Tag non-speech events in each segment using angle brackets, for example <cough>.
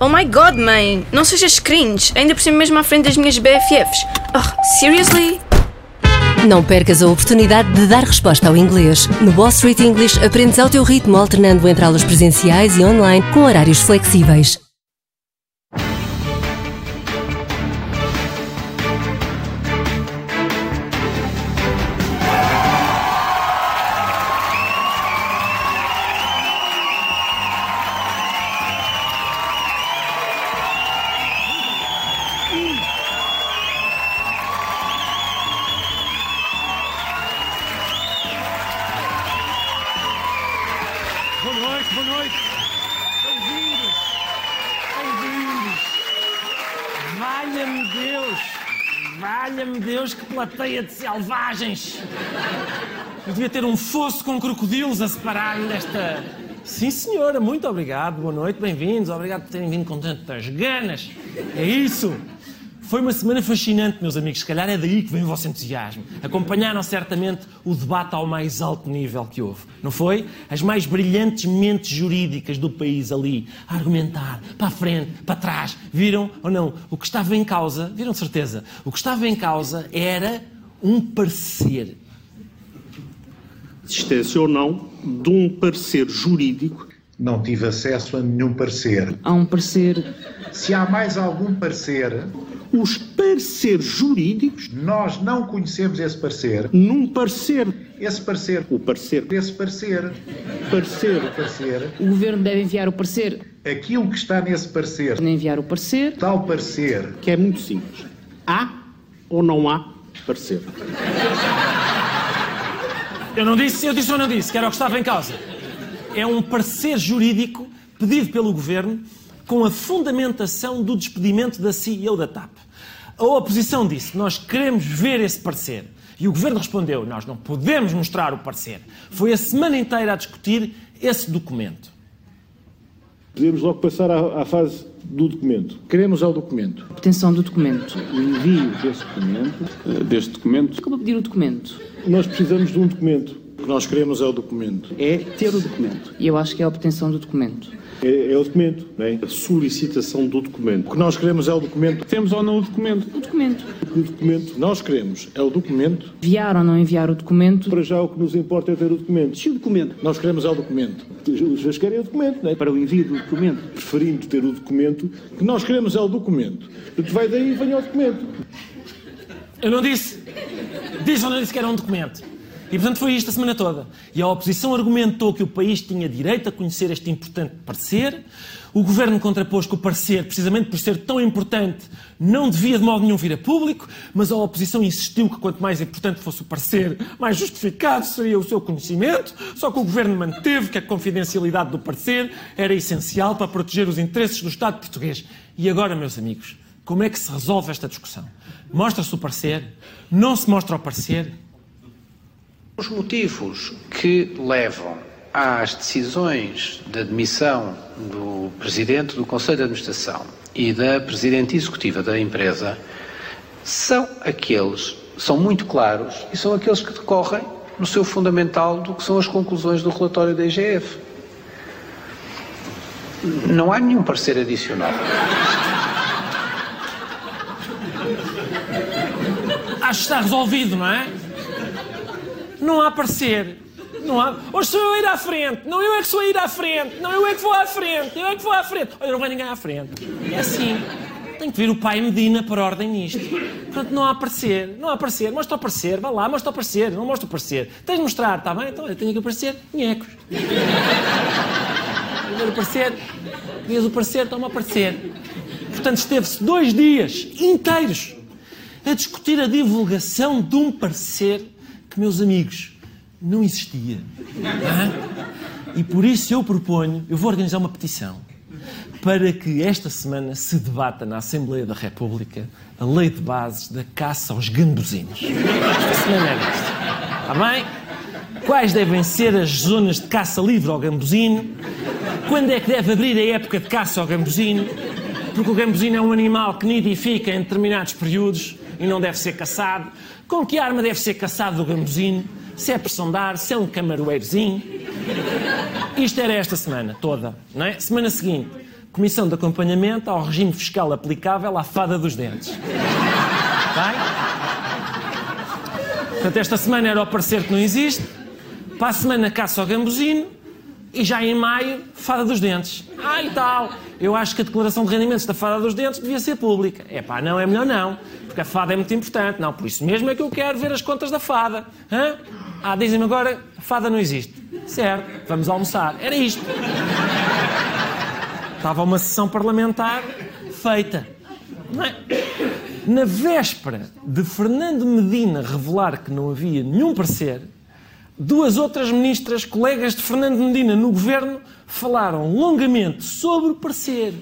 Oh my god, mãe! Não sejas cringe, ainda por cima mesmo à frente das minhas BFFs. Oh, seriously? Não percas a oportunidade de dar resposta ao inglês. No Wall Street English aprendes ao teu ritmo, alternando entre aulas presenciais e online com horários flexíveis. Plateia de selvagens. Eu devia ter um fosso com crocodilos a separar-me desta. Sim, senhora, muito obrigado. Boa noite, bem-vindos. Obrigado por terem vindo com tantas ganas. É isso. Foi uma semana fascinante, meus amigos. Se calhar é daí que vem o vosso entusiasmo. Acompanharam certamente o debate ao mais alto nível que houve, não foi? As mais brilhantes mentes jurídicas do país ali, a argumentar, para a frente, para trás. Viram ou não? O que estava em causa, viram certeza, o que estava em causa era um parecer. existência ou não de um parecer jurídico Não tive acesso a nenhum parecer. Há um parecer. Se há mais algum parecer, os pareceres jurídicos nós não conhecemos esse parecer. num parecer. Esse parecer, O parecer esse parecer, parecer parecer, O governo deve enviar o parecer. aquilo que está nesse parecer, Enviar o parecer. tal parecer, que é muito simples. Há ou não há parecer? Eu não disse, eu disse ou não disse, que era o que estava em causa. É um parecer jurídico pedido pelo Governo com a fundamentação do despedimento da CEO da TAP. A oposição disse, nós queremos ver esse parecer. E o Governo respondeu, nós não podemos mostrar o parecer. Foi a semana inteira a discutir esse documento. Podemos logo passar à, à fase do documento. Queremos ao documento. Obtenção do documento. O envio desse documento. eh, Deste documento. Como pedir o documento? Nós precisamos de um documento. O que nós queremos é o documento. é ter o documento. E eu acho que é a obtenção do documento. É, é o documento, não é? A solicitação do O documento. que nós queremos é o documento. Temos ou não o documento? O documento. O documento nós queremos é o documento. Enviar ou não enviar o documento. Para já o que nos importa é ter o documento. Se o documento, Nós queremos é o documento. Os senhores querem o documento, não é? para o envio do documento, Preferindo ter o documento, o que nós queremos é o documento. Vai daí e venha o documento. Eu não disse. Disse ou não disse que era um documento. E, portanto, foi isto a semana toda. E a oposição argumentou que o país tinha direito a conhecer este importante parecer. O governo contrapôs que o parecer, precisamente por ser tão importante, não devia de modo nenhum vir a público, mas a oposição insistiu que quanto mais importante fosse o parecer, mais justificado seria o seu conhecimento. Só que o governo manteve que a confidencialidade do parecer era essencial para proteger os interesses do Estado português. E agora, meus amigos, como é que se resolve esta discussão? Mostra-se o parecer? Não se mostra o parecer? Os motivos que levam às decisões de admissão do Presidente do Conselho de Administração e da Presidente Executiva da empresa são aqueles, são muito claros e são aqueles que decorrem no seu fundamental do que são as conclusões do relatório da IGF. Não há nenhum parecer adicional. Acho que está resolvido, não é? Não há parecer. Não há... Hoje sou eu a ir à frente. Não eu é que sou a ir à frente. Não eu é que vou à frente. Eu é que vou à frente. Olha, não vai ninguém à frente. É assim. Tem que vir o pai Medina para ordem nisto. Portanto, não há parecer. Não há parecer. Mostra o parecer. Vá lá, mostra o parecer. Não mostra o parecer. Tens de mostrar, está bem? Então, eu tenho que aparecer. Nhecos. Primeiro parecer. Dias o parecer, toma o parecer. Portanto, esteve-se dois dias inteiros a discutir a divulgação de um parecer meus amigos, não existia. E por isso eu proponho, eu vou organizar uma petição para que esta semana se debata na Assembleia da República a lei de bases da caça aos gambuzinos. Esta semana é desta. Está bem? Quais devem ser as zonas de caça livre ao gambuzino? Quando é que deve abrir a época de caça ao gambuzino? Porque o gambuzino é um animal que nidifica em determinados períodos e não deve ser caçado. Com que arma deve ser caçado o gambuzino? Se é pressão de ar, se é um camaroeirozinho. Isto era esta semana toda, não é? Semana seguinte, Comissão de Acompanhamento ao Regime Fiscal Aplicável à Fada dos Dentes. Bem? Portanto, esta semana era o parecer que não existe, para a semana caça ao gambuzino e já em maio, Fada dos Dentes. Ah, e tal. Eu acho que a declaração de rendimentos da Fada dos Dentes devia ser pública. É pá, não, é melhor não, porque a Fada é muito importante. Não, por isso mesmo é que eu quero ver as contas da Fada. Hã? Ah, dizem-me agora, a Fada não existe. Certo, vamos almoçar. Era isto. Estava uma sessão parlamentar feita. É? Na véspera de Fernando Medina revelar que não havia nenhum parecer, duas outras ministras, colegas de Fernando Medina no governo, falaram longamente sobre o parecer.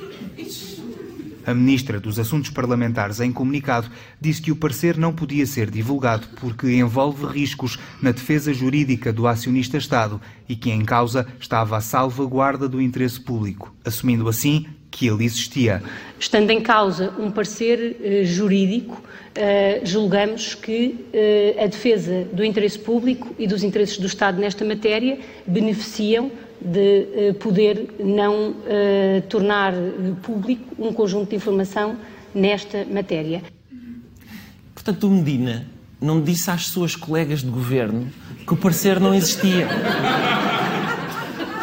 A ministra dos Assuntos Parlamentares, em comunicado, disse que o parecer não podia ser divulgado porque envolve riscos na defesa jurídica do acionista Estado e que em causa estava a salvaguarda do interesse público, assumindo assim que ele existia. Estando em causa um parecer eh, jurídico, eh, julgamos que eh, a defesa do interesse público e dos interesses do Estado nesta matéria beneficiam de poder não tornar público um conjunto de informação nesta matéria. Portanto, o Medina não disse às suas colegas de governo que o parecer não existia.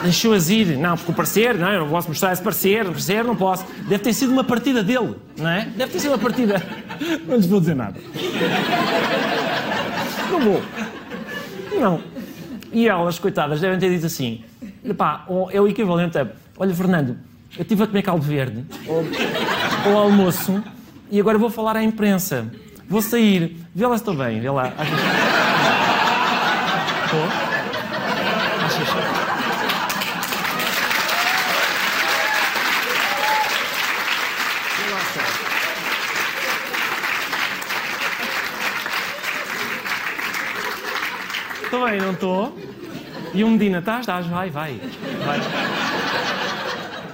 Deixou-as ir. Não, porque o parecer, não, eu não posso mostrar esse parecer, o parecer não posso. Deve ter sido uma partida dele, não é? Deve ter sido uma partida. <laughs> Não lhes vou dizer nada. Não vou. Não. E elas, coitadas, devem ter dito assim: pá, é o equivalente a. Olha, Fernando, eu estive a comer caldo verde ao, ao almoço e agora vou falar à imprensa. Vou sair. Vê lá se estou bem. Vê lá. Bem, não estou? E o Medina, estás? Estás, vai, vai, vai.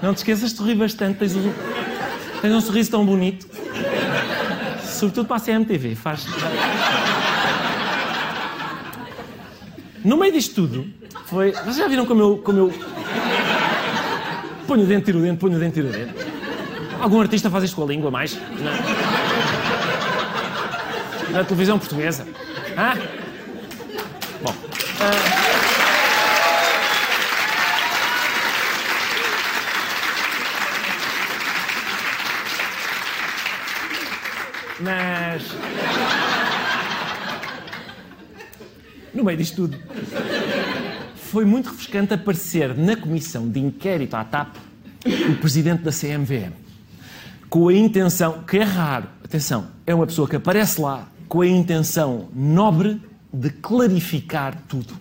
Não te esqueças de rir bastante, tens um, tens um sorriso tão bonito. Sobretudo para a CMTV, faz. No meio disto tudo, foi. Vocês já viram como eu. Como eu... Ponho o dente, tiro o dente, ponho o dente, tiro o dente. Algum artista faz isto com a língua mais? Não. Na televisão portuguesa. Ah? Ah, Mas. No meio disto tudo, foi muito refrescante aparecer na comissão de inquérito à TAP o presidente da CMVM. Com a intenção, que é raro, atenção, é uma pessoa que aparece lá com a intenção nobre de clarificar tudo.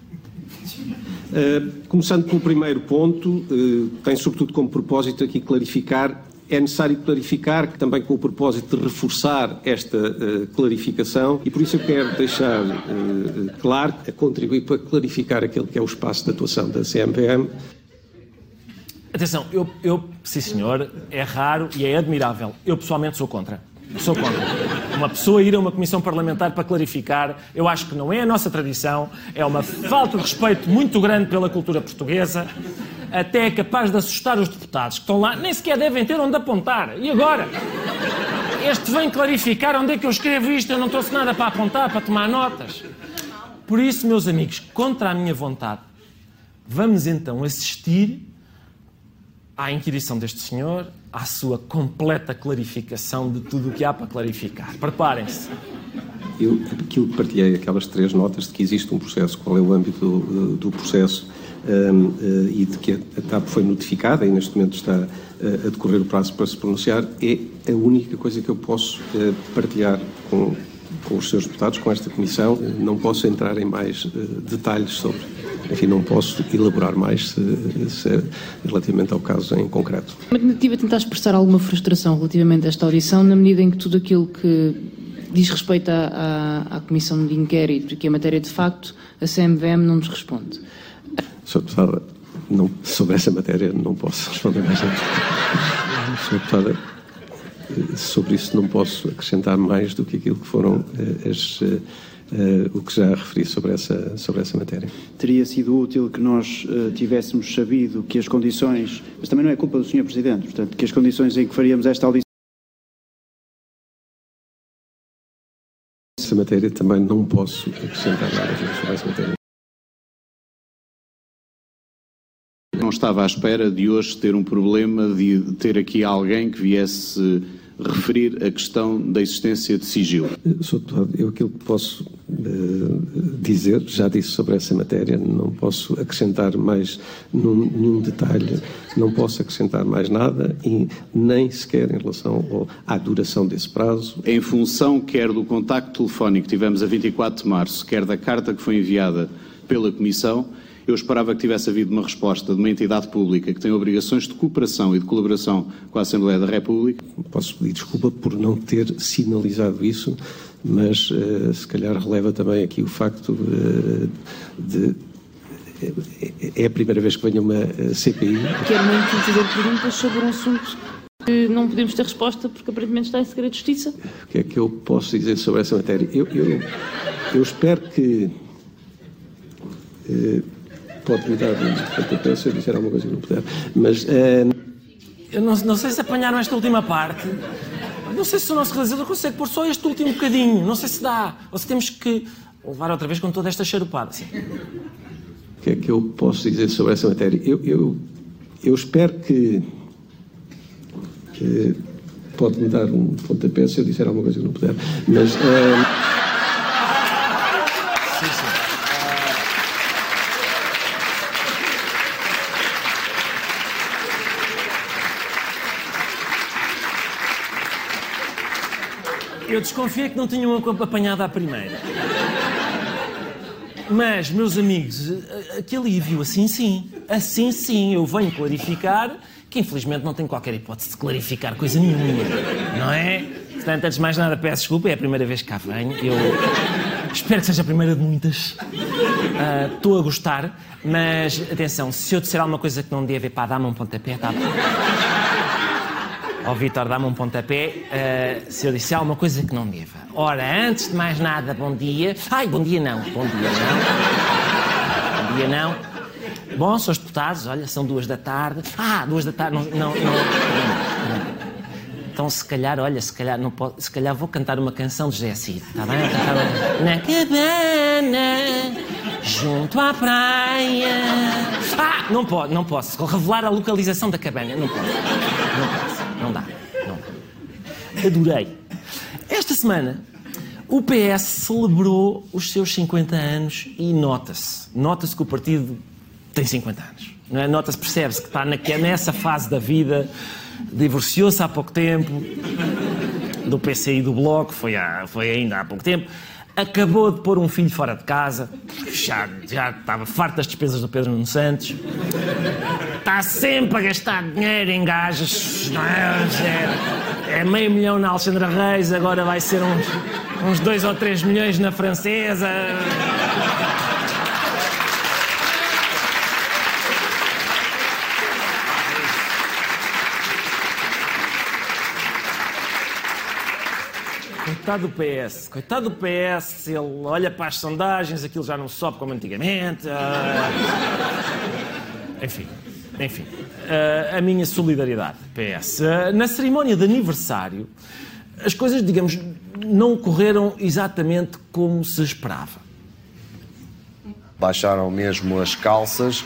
Uh, começando pelo primeiro ponto, uh, tem sobretudo como propósito aqui clarificar é necessário clarificar, também com o propósito de reforçar esta uh, clarificação, e por isso eu quero deixar uh, claro, a contribuir para clarificar aquele que é o espaço de atuação da CMPM. Atenção, eu, eu, sim senhor, é raro e é admirável. Eu pessoalmente sou contra. Sou contra. Uma pessoa ir a uma comissão parlamentar para clarificar, eu acho que não é a nossa tradição, é uma falta de respeito muito grande pela cultura portuguesa até é capaz de assustar os deputados que estão lá, nem sequer devem ter onde apontar. E agora? Este vem clarificar onde é que eu escrevo isto, eu não trouxe nada para apontar, para tomar notas. Por isso, meus amigos, contra a minha vontade, vamos então assistir à inquirição deste senhor, à sua completa clarificação de tudo o que há para clarificar. Preparem-se. Eu, aquilo que partilhei, aquelas três notas de que existe um processo, qual é o âmbito do, do processo, um, uh, e de que a TAP foi notificada e neste momento está uh, a decorrer o prazo para se pronunciar, é a única coisa que eu posso uh, partilhar com, com os seus deputados, com esta Comissão. Não posso entrar em mais detalhes sobre. Enfim, não posso elaborar mais se, se, relativamente ao caso em concreto. Tentativa de tentar expressar alguma frustração relativamente a esta audição, na medida em que tudo aquilo que diz respeito à, à, à Comissão de Inquérito, que é matéria de facto, a CMVM não nos responde. Sr. Deputada, não, sobre essa matéria não posso responder mais nada. Sr. Deputada, sobre isso não posso acrescentar mais do que aquilo que foram eh, as, eh, o que já referi sobre essa, sobre essa matéria. Teria sido útil que nós uh, tivéssemos sabido que as condições, mas também não é culpa do Sr. Presidente, portanto, que as condições em que faríamos esta audição. Essa matéria também não posso acrescentar nada sobre essa matéria. Não estava à espera de hoje ter um problema de ter aqui alguém que viesse referir a questão da existência de sigilo. Sr. Deputado, eu aquilo que posso uh, dizer, já disse sobre essa matéria, não posso acrescentar mais num, nenhum detalhe, não posso acrescentar mais nada e nem sequer em relação ao, à duração desse prazo. Em função quer do contacto telefónico que tivemos a 24 de março, quer da carta que foi enviada pela Comissão, eu esperava que tivesse havido uma resposta de uma entidade pública que tem obrigações de cooperação e de colaboração com a Assembleia da República. Posso pedir desculpa por não ter sinalizado isso, mas uh, se calhar releva também aqui o facto uh, de é a primeira vez que venho uma eh, CPI. Quero muito fazer perguntas sobre um assunto que não podemos ter resposta porque aparentemente está em segredo de justiça. O que é que eu posso dizer sobre essa matéria? Eu, eu, eu espero que. Uh, pode me dar um pontapé se eu disser alguma coisa que não puder. Mas. Uh... Eu não, não sei se apanharam esta última parte. Não sei se o nosso realizador consegue pôr só este último bocadinho. Não sei se dá. Ou se temos que levar outra vez com toda esta charupada. Assim. O que é que eu posso dizer sobre essa matéria? Eu, eu, eu espero que, que. Pode me dar um pontapé se eu disser alguma coisa que não puder. Mas. Uh... Eu desconfiei que não tinham apanhado à primeira. Mas, meus amigos, aquele alívio, assim sim, assim sim, eu venho clarificar que infelizmente não tenho qualquer hipótese de clarificar coisa nenhuma, não é? Portanto, antes de mais nada, peço desculpa, é a primeira vez que cá venho. Eu espero que seja a primeira de muitas. Ah, estou uh, a gostar, mas atenção, se eu disser alguma coisa que não deve, pá, dá-me um pontapé, tá? Ó oh, Vitor, dá-me um pontapé uh, se eu disser alguma coisa que não deva. Ora, antes de mais nada, bom dia. Ai, bom dia não, bom dia não. bom dia não. Bom, senhores deputados, olha, são duas da tarde. Ah, duas da tarde, não, não, não. Então, se calhar, olha, se calhar, não pode, se calhar vou cantar uma canção de Cid, está bem? Uma... Na cabana, junto à praia. Ah, não pode, não posso. Revelar a localização da cabana, não posso. Não dá, não dá. Adorei. Esta semana, o PS celebrou os seus 50 anos e nota-se. Nota-se que o partido tem 50 anos. É? Nota-se, percebe-se que está nessa fase da vida, divorciou-se há pouco tempo do PCI do Bloco, foi, há, foi ainda há pouco tempo acabou de pôr um filho fora de casa, já, já estava farto das despesas do Pedro Nuno Santos, está sempre a gastar dinheiro em gajas, não é? é? é meio milhão na Alexandra Reis, agora vai ser uns, uns dois ou três milhões na Francesa. Coitado do PS, coitado do PS, ele olha para as sondagens, aquilo já não sobe como antigamente. Uh... Enfim, enfim. Uh, a minha solidariedade, PS. Uh, na cerimónia de aniversário, as coisas, digamos, não correram exatamente como se esperava. Baixaram mesmo as calças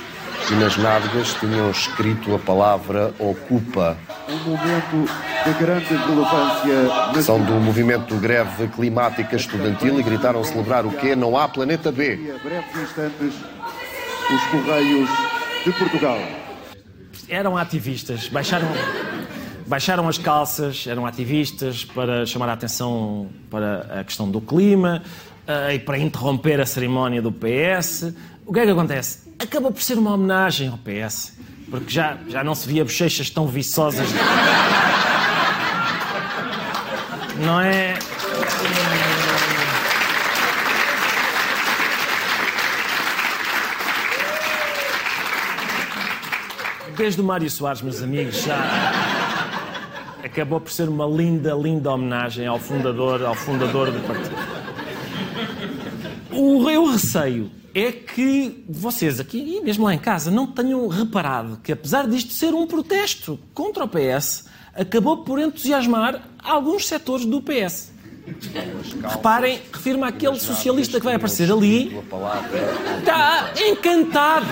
e nas nádegas tinham escrito a palavra ocupa. Um momento de grande relevância. São do movimento de greve climática estudantil e gritaram celebrar o quê? Não há planeta B. A breves instantes, os Correios de Portugal. Eram ativistas, baixaram, baixaram as calças, eram ativistas para chamar a atenção para a questão do clima uh, e para interromper a cerimónia do PS. O que é que acontece? Acabou por ser uma homenagem ao PS, porque já, já não se via bochechas tão viçosas. Não é. Desde o Mário Soares, meus amigos, já acabou por ser uma linda, linda homenagem ao fundador, ao fundador do partido. O eu receio é que vocês aqui, e mesmo lá em casa, não tenham reparado que, apesar disto ser um protesto contra o PS, acabou por entusiasmar alguns setores do PS. Reparem, refirma aquele socialista que vai aparecer ali. Está encantado.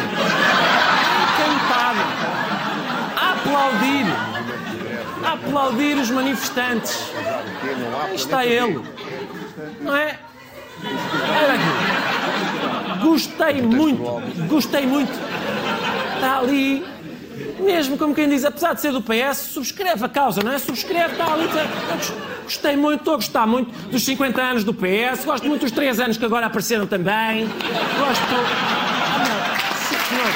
Encantado. Aplaudir. A aplaudir os manifestantes. Aí está ele. Não é? Olha aqui. Gostei muito. Gostei muito. Está ali. Mesmo como quem diz, apesar de ser do PS, subscreve a causa, não é? Subscreve, está ali. Gostei muito, estou a gostar muito dos 50 anos do PS, gosto muito dos 3 anos que agora apareceram também. Gosto. Ah, não. Sim, senhor.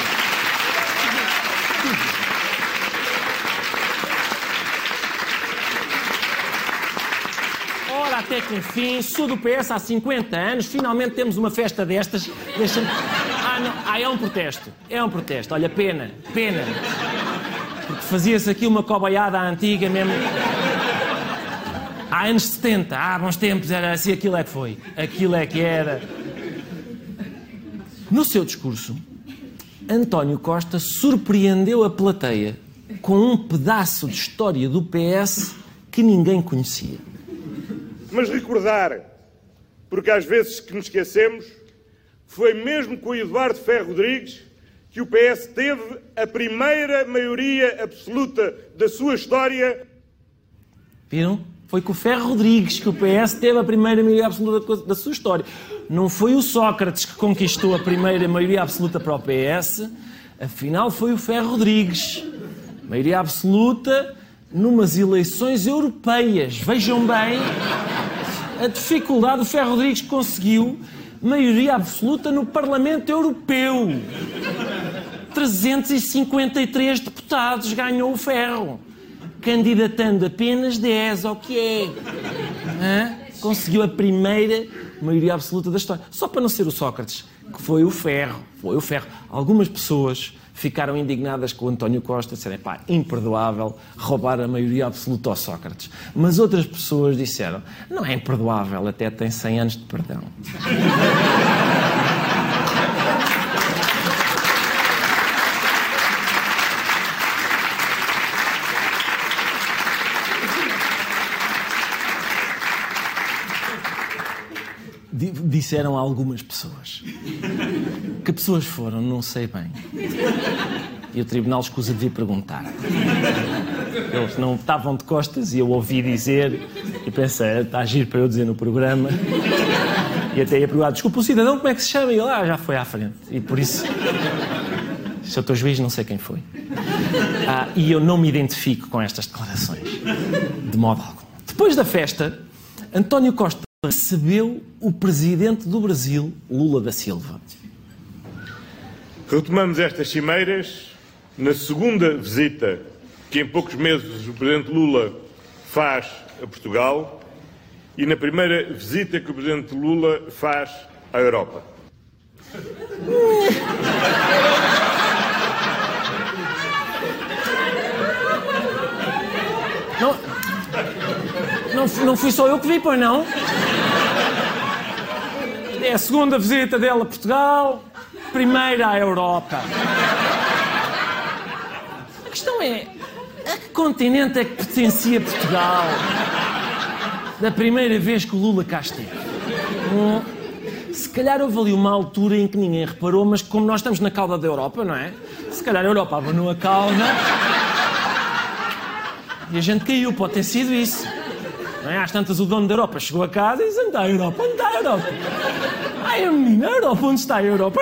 Ora, até que enfim, sou do PS há 50 anos, finalmente temos uma festa destas. Deixa ah, não. ah, é um protesto. É um protesto. Olha, pena, pena. Porque fazia-se aqui uma cobaiada antiga mesmo. Há anos 70, há bons tempos, era assim, aquilo é que foi. Aquilo é que era. No seu discurso, António Costa surpreendeu a plateia com um pedaço de história do PS que ninguém conhecia. Mas recordar, porque às vezes que nos esquecemos, foi mesmo com o Eduardo Ferro Rodrigues que o PS teve a primeira maioria absoluta da sua história. Viram? Foi com o Ferro Rodrigues que o PS teve a primeira maioria absoluta da sua história. Não foi o Sócrates que conquistou a primeira maioria absoluta para o PS, afinal foi o Ferro Rodrigues. Maioria absoluta numas eleições europeias. Vejam bem a dificuldade. O Ferro Rodrigues conseguiu maioria absoluta no Parlamento Europeu. 353 deputados ganhou o Ferro, candidatando apenas 10 ao que é. Hã? Conseguiu a primeira maioria absoluta da história. Só para não ser o Sócrates, que foi o Ferro. Foi o Ferro. Algumas pessoas ficaram indignadas com o António Costa, disseram, pá, imperdoável roubar a maioria absoluta ao Sócrates. Mas outras pessoas disseram, não é imperdoável, até tem 100 anos de perdão. <laughs> disseram algumas pessoas. Que pessoas foram, não sei bem. E o tribunal escusa de vir perguntar. Eles não estavam de costas e eu ouvi dizer e pensei, está a giro para eu dizer no programa. E até ia perguntar, desculpa, o cidadão como é que se chama? E ele, ah, já foi à frente. E por isso, se eu estou juiz, não sei quem foi. Ah, e eu não me identifico com estas declarações. De modo algum. Depois da festa, António Costa recebeu o presidente do Brasil, Lula da Silva. Retomamos estas cimeiras na segunda visita que em poucos meses o presidente Lula faz a Portugal e na primeira visita que o presidente Lula faz à Europa. Não, não, não fui só eu que vi, pois não? É a segunda visita dele a Portugal, primeira à Europa. A questão é: a que continente é que pertencia Portugal da primeira vez que o Lula cá esteve? Hum, se calhar houve ali uma altura em que ninguém reparou, mas como nós estamos na cauda da Europa, não é? Se calhar a Europa abanou a cauda e a gente caiu, pode ter sido isso. É? Às tantas, o dono da Europa chegou a casa e disse: Onde está a Europa? Onde está a Europa? Ai, a menina, a Europa, onde está a Europa?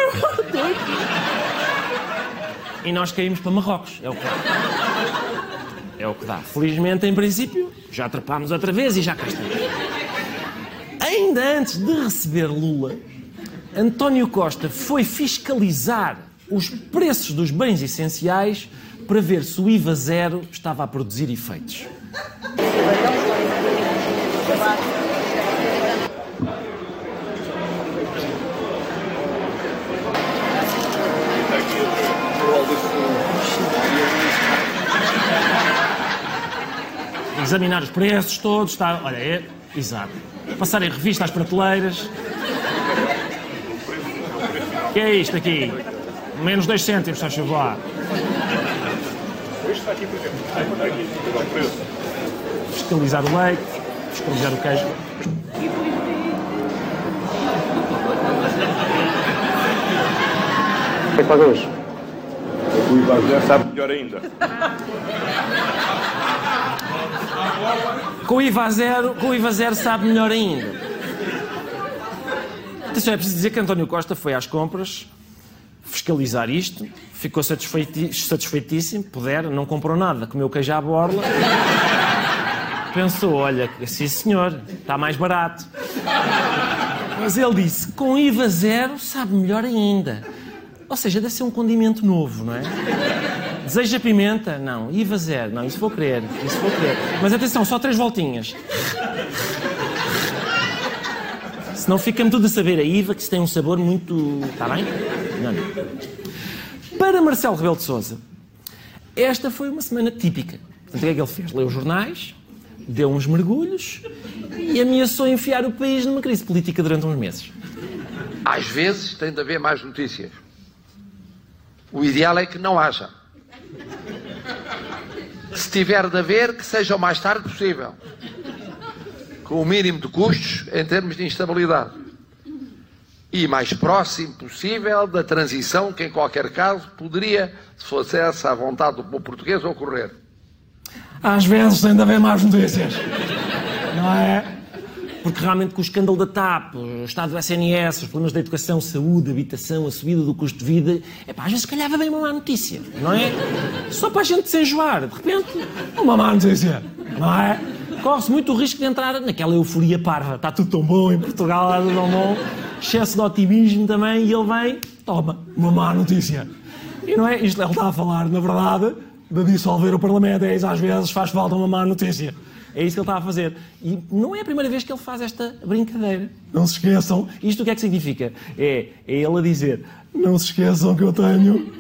e nós caímos para Marrocos. É o que dá. É o que dá. Felizmente, em princípio, já atrapámos outra vez e já cá estamos. Ainda antes de receber Lula, António Costa foi fiscalizar os preços dos bens essenciais para ver se o IVA zero estava a produzir efeitos. Examinar os preços todos, está. Olha, é. Exato. Passar em revista às prateleiras. que é isto aqui? Menos 2 cêntimos, só favor. Isto está aqui, por exemplo. Está está. Fiscalizar o leite, fiscalizar o queijo. O que é que paga hoje? O IVA já sabe melhor ainda. Com o IVA zero, com o IVA zero sabe melhor ainda. Atenção, é preciso dizer que António Costa foi às compras fiscalizar isto, ficou satisfeiti satisfeitíssimo, puder, não comprou nada, comeu queijo à borla. Pensou, olha, sim senhor, está mais barato. Mas ele disse, com IVA zero sabe melhor ainda. Ou seja, deve ser um condimento novo, não é? Deseja pimenta? Não. IVA zero? Não, isso vou querer, isso vou querer. Mas atenção, só três voltinhas. Senão fica-me tudo a saber a IVA, que isso tem um sabor muito... Está bem? Não, não. Para Marcelo Rebelo de Sousa, esta foi uma semana típica. Portanto, o que é que ele fez? Leu os jornais, deu uns mergulhos e ameaçou enfiar o país numa crise política durante uns meses. Às vezes tem de haver mais notícias. O ideal é que não haja. Se tiver de haver, que seja o mais tarde possível. Com o mínimo de custos em termos de instabilidade. E mais próximo possível da transição que, em qualquer caso, poderia, se fosse essa a vontade do povo português, ocorrer. Às vezes de haver mais notícias. Não é? Porque realmente com o escândalo da TAP, o estado do SNS, os problemas da educação, saúde, habitação, a subida do custo de vida, é pá, às vezes calhava bem uma má notícia, não é? Só para a gente se enjoar, de repente, uma má notícia, não é? Corre-se muito o risco de entrar naquela euforia parva. Está tudo tão bom em Portugal, está tudo tão bom. Excesso de otimismo também, e ele vem, toma, uma má notícia. E não é? Isto ele está a falar, na verdade, de dissolver o Parlamento. É isso, às vezes faz falta uma má notícia. É isso que ele está a fazer. E não é a primeira vez que ele faz esta brincadeira. Não se esqueçam. Isto o que é que significa? É, é ele a dizer: não se esqueçam que eu tenho.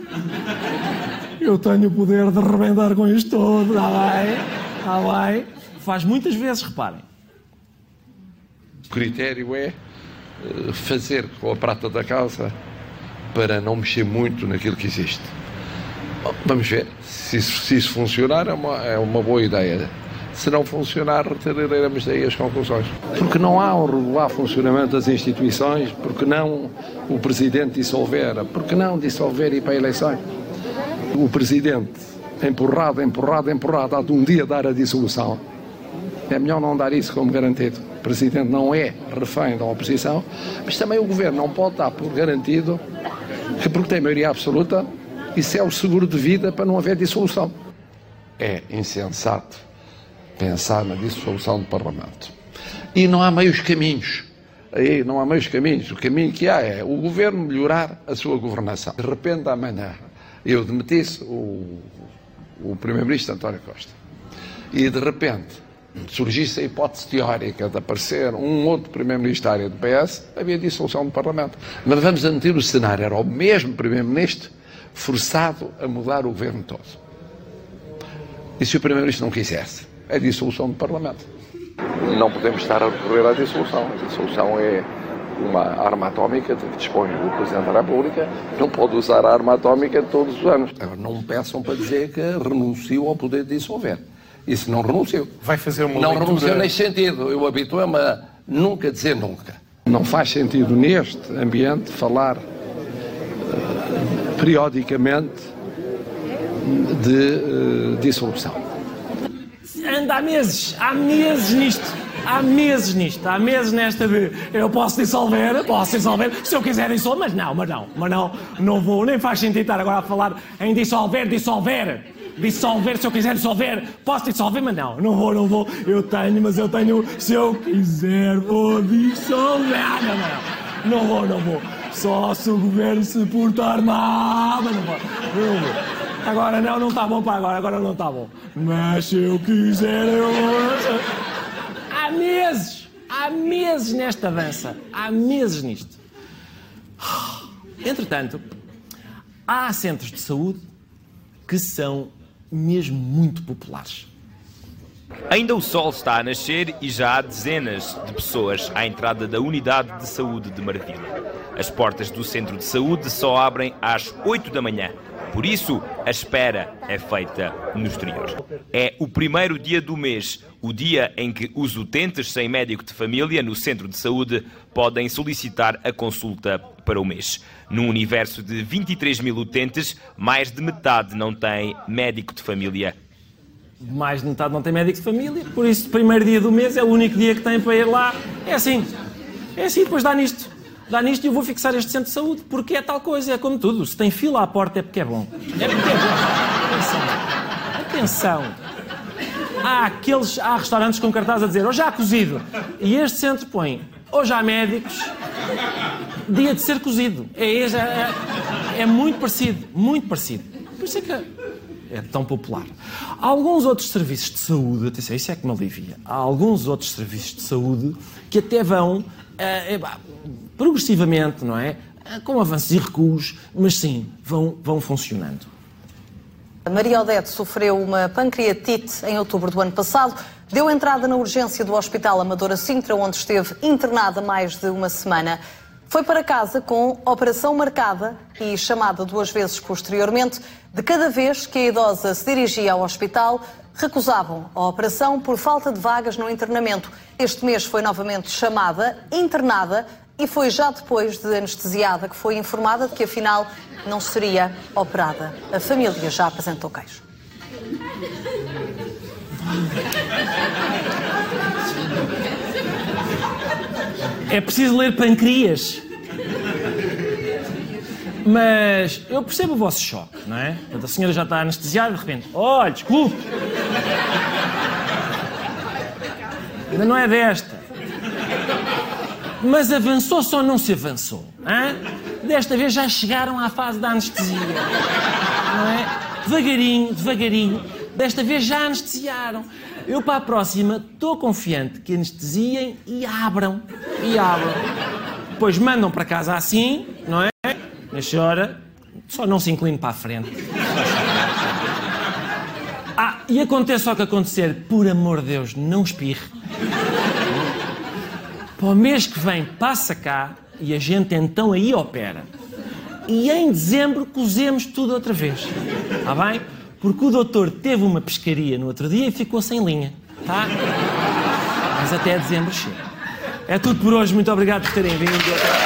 Eu tenho o poder de arrebentar com isto tudo. Está bem? Está bem? Faz muitas vezes, reparem. O critério é eh, fazer com a prata da casa para não mexer muito naquilo que existe. Vamos ver. Se isso, se isso funcionar, é uma, é uma boa ideia. Se não funcionar, retiraremos daí as conclusões. Porque não há um regular funcionamento das instituições, porque não o Presidente dissolver, porque não dissolver e ir para eleições. O Presidente, empurrado, empurrado, empurrado, há de um dia dar a dissolução. É melhor não dar isso como garantido. O Presidente não é refém da oposição, mas também o Governo não pode dar por garantido que, porque tem maioria absoluta, isso é o seguro de vida para não haver dissolução. É insensato pensar na dissolução do Parlamento. E não há meios caminhos. Aí não há meios caminhos. O caminho que há é o governo melhorar a sua governação. De repente, amanhã, eu demitisse o, o primeiro-ministro António Costa. E de repente surgisse a hipótese teórica de aparecer um outro primeiro-ministro da área do PS, havia dissolução do Parlamento. Mas vamos admitir o cenário. Era o mesmo primeiro-ministro forçado a mudar o governo todo. E se o primeiro-ministro não quisesse? É dissolução do Parlamento. Não podemos estar a recorrer à dissolução. A dissolução é uma arma atómica de que dispõe o Presidente da República. Não pode usar a arma atómica todos os anos. Agora, não me peçam para dizer que renuncio ao poder de dissolver. Isso não renuncio. Vai fazer uma Não leitura... renuncio nesse sentido. Eu habituo-me a nunca dizer nunca. Não faz sentido neste ambiente falar periodicamente de eh, dissolução. Anda há meses, há meses nisto. Há meses nisto, há meses nesta de eu posso dissolver, posso dissolver, se eu quiser dissolver, mas não, mas não, mas não, não vou, nem faz sentido estar agora a falar em dissolver, dissolver, dissolver, se eu quiser dissolver, posso dissolver, mas não, não vou, não vou, eu tenho, mas eu tenho, se eu quiser vou dissolver, não, não, não, não vou, não vou, só se o governo se portar mal. Agora não, não está bom para agora, agora não está bom. Mas se eu quiser, eu. Há meses, há meses nesta dança, há meses nisto. Entretanto, há centros de saúde que são mesmo muito populares. Ainda o sol está a nascer e já há dezenas de pessoas à entrada da unidade de saúde de Marvila. As portas do centro de saúde só abrem às 8 da manhã. Por isso, a espera é feita no exterior. É o primeiro dia do mês, o dia em que os utentes sem médico de família no centro de saúde podem solicitar a consulta para o mês. Num universo de 23 mil utentes, mais de metade não tem médico de família. Mais de metade não tem médico de família, por isso, primeiro dia do mês é o único dia que tem para ir lá. É assim. É assim, depois dá nisto dá nisto e eu vou fixar este centro de saúde, porque é tal coisa, é como tudo. Se tem fila à porta é porque é bom. É porque é bom. Atenção. Atenção. Há aqueles, há restaurantes com cartaz a dizer, ou já cozido. E este centro põe, ou já médicos, dia de ser cozido. É, é, é muito parecido, muito parecido. Por isso é que é tão popular. Há alguns outros serviços de saúde, atenção, isso é que me alivia. Há alguns outros serviços de saúde que até vão uh, progressivamente, não é? Com avanços e recuos, mas sim, vão, vão funcionando. Maria Odete sofreu uma pancreatite em outubro do ano passado. Deu entrada na urgência do Hospital Amadora Sintra, onde esteve internada mais de uma semana. Foi para casa com operação marcada e chamada duas vezes posteriormente. De cada vez que a idosa se dirigia ao hospital, recusavam a operação por falta de vagas no internamento. Este mês foi novamente chamada, internada e foi já depois de anestesiada que foi informada de que afinal não seria operada. A família já apresentou queixa. <laughs> É preciso ler Pancreas. Mas eu percebo o vosso choque, não é? A senhora já está anestesiada de repente, olha, desculpe. Ainda não é desta. Mas avançou só não se avançou. Hein? Desta vez já chegaram à fase da anestesia. Não é? Devagarinho, devagarinho. Desta vez já anestesiaram. Eu para a próxima estou confiante que anestesiem e abram. E abram. Depois mandam para casa assim, não é? Nesta hora, só não se incline para a frente. Ah, e aconteça o que acontecer, por amor de Deus, não espirre. Para o mês que vem passa cá e a gente então aí opera. E em dezembro cozemos tudo outra vez. Está bem? Porque o doutor teve uma pescaria no outro dia e ficou sem linha. Tá? Mas até dezembro chega. É tudo por hoje. Muito obrigado por terem vindo.